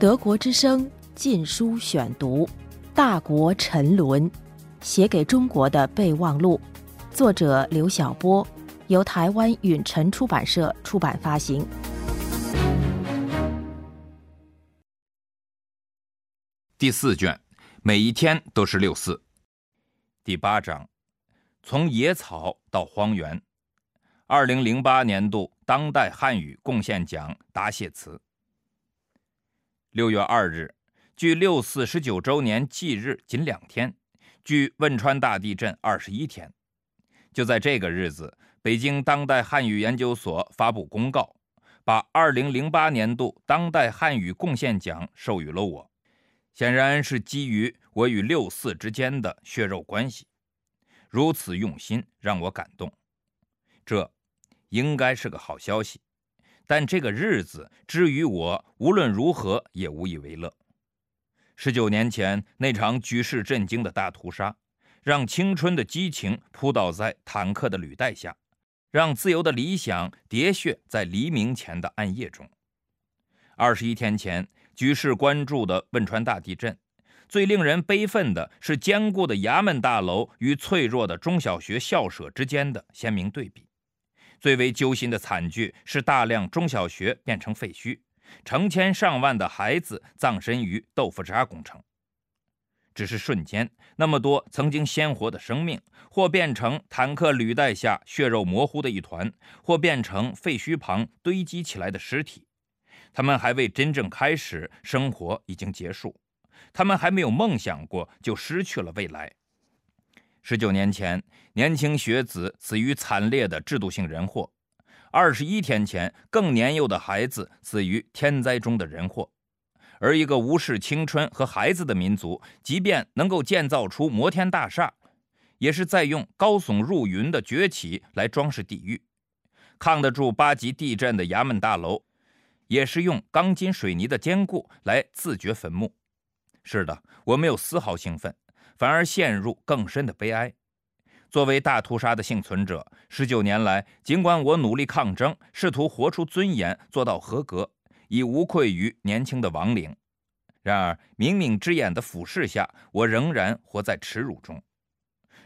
德国之声禁书选读，《大国沉沦》，写给中国的备忘录，作者刘晓波，由台湾允晨出版社出版发行。第四卷，每一天都是六四。第八章，从野草到荒原。二零零八年度当代汉语贡献奖答谢词。六月二日，距六四十九周年忌日仅两天，距汶川大地震二十一天。就在这个日子，北京当代汉语研究所发布公告，把二零零八年度当代汉语贡献奖授予了我。显然是基于我与六四之间的血肉关系，如此用心让我感动。这。应该是个好消息，但这个日子之于我，无论如何也无以为乐。十九年前那场举世震惊的大屠杀，让青春的激情扑倒在坦克的履带下，让自由的理想喋血在黎明前的暗夜中。二十一天前，举世关注的汶川大地震，最令人悲愤的是坚固的衙门大楼与脆弱的中小学校舍之间的鲜明对比。最为揪心的惨剧是大量中小学变成废墟，成千上万的孩子葬身于豆腐渣工程。只是瞬间，那么多曾经鲜活的生命，或变成坦克履带下血肉模糊的一团，或变成废墟旁堆积起来的尸体。他们还未真正开始，生活已经结束；他们还没有梦想过，就失去了未来。十九年前，年轻学子死于惨烈的制度性人祸；二十一天前，更年幼的孩子死于天灾中的人祸。而一个无视青春和孩子的民族，即便能够建造出摩天大厦，也是在用高耸入云的崛起来装饰地狱；抗得住八级地震的衙门大楼，也是用钢筋水泥的坚固来自掘坟墓。是的，我没有丝毫兴奋。反而陷入更深的悲哀。作为大屠杀的幸存者，十九年来，尽管我努力抗争，试图活出尊严，做到合格，已无愧于年轻的亡灵，然而冥冥之眼的俯视下，我仍然活在耻辱中。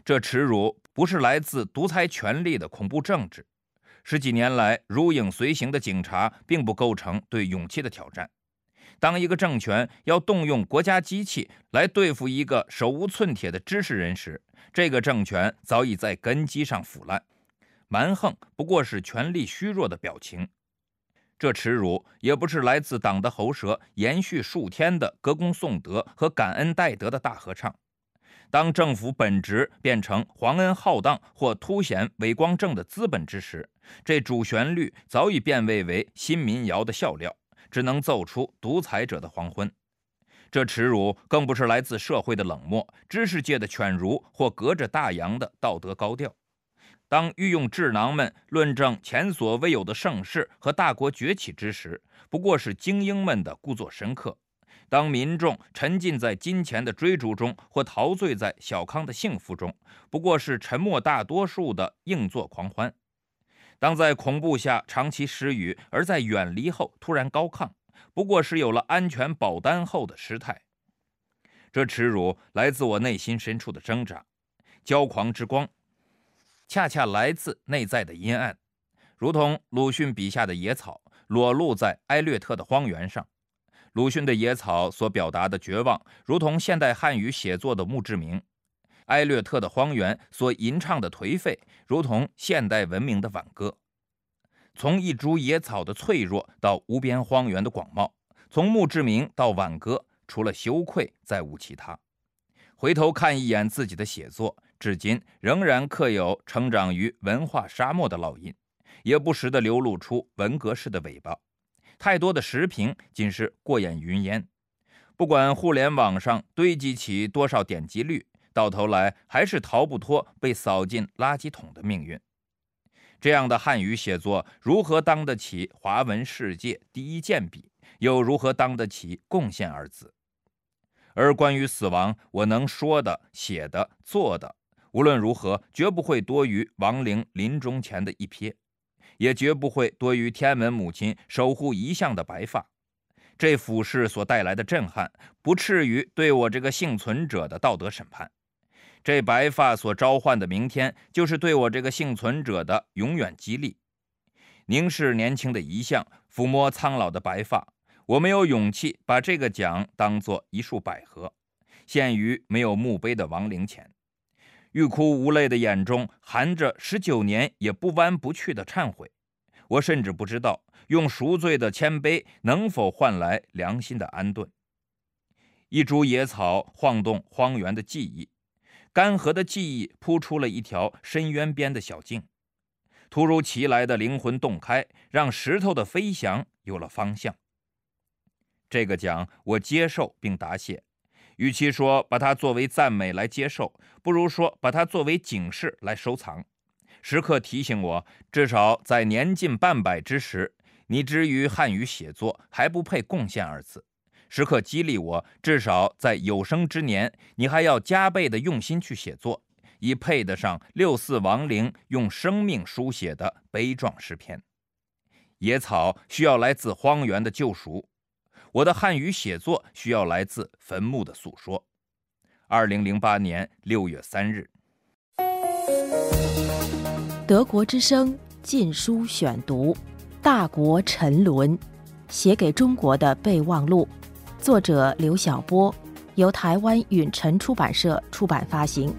这耻辱不是来自独裁权力的恐怖政治，十几年来如影随形的警察并不构成对勇气的挑战。当一个政权要动用国家机器来对付一个手无寸铁的知识人时，这个政权早已在根基上腐烂，蛮横不过是权力虚弱的表情。这耻辱也不是来自党的喉舌延续数天的歌功颂德和感恩戴德的大合唱。当政府本职变成皇恩浩荡或凸显伟光正的资本之时，这主旋律早已变味为新民谣的笑料。只能奏出独裁者的黄昏，这耻辱更不是来自社会的冷漠、知识界的犬儒或隔着大洋的道德高调。当御用智囊们论证前所未有的盛世和大国崛起之时，不过是精英们的故作深刻；当民众沉浸在金钱的追逐中或陶醉在小康的幸福中，不过是沉默大多数的硬座狂欢。当在恐怖下长期失语，而在远离后突然高亢，不过是有了安全保单后的失态。这耻辱来自我内心深处的挣扎，骄狂之光，恰恰来自内在的阴暗，如同鲁迅笔下的野草裸露在埃略特的荒原上。鲁迅的野草所表达的绝望，如同现代汉语写作的墓志铭。埃略特的荒原所吟唱的颓废，如同现代文明的挽歌。从一株野草的脆弱到无边荒原的广袤，从墓志铭到挽歌，除了羞愧，再无其他。回头看一眼自己的写作，至今仍然刻有成长于文化沙漠的烙印，也不时地流露出文革式的尾巴。太多的时评仅是过眼云烟，不管互联网上堆积起多少点击率。到头来还是逃不脱被扫进垃圾桶的命运。这样的汉语写作如何当得起华文世界第一健笔？又如何当得起贡献二字？而关于死亡，我能说的、写的、做的，无论如何，绝不会多于亡灵临终前的一瞥，也绝不会多于天安门母亲守护遗像的白发。这俯视所带来的震撼，不次于对我这个幸存者的道德审判。这白发所召唤的明天，就是对我这个幸存者的永远激励。凝视年轻的遗像，抚摸苍老的白发，我没有勇气把这个奖当作一束百合，献于没有墓碑的亡灵前。欲哭无泪的眼中含着十九年也不弯不去的忏悔。我甚至不知道，用赎罪的谦卑能否换来良心的安顿。一株野草晃动荒原的记忆。干涸的记忆铺出了一条深渊边的小径，突如其来的灵魂洞开，让石头的飞翔有了方向。这个奖我接受并答谢，与其说把它作为赞美来接受，不如说把它作为警示来收藏，时刻提醒我，至少在年近半百之时，你之于汉语写作还不配“贡献”二字。时刻激励我，至少在有生之年，你还要加倍的用心去写作，以配得上六四亡灵用生命书写的悲壮诗篇。野草需要来自荒原的救赎，我的汉语写作需要来自坟墓的诉说。二零零八年六月三日，德国之声禁书选读，《大国沉沦》，写给中国的备忘录。作者刘晓波，由台湾允晨出版社出版发行。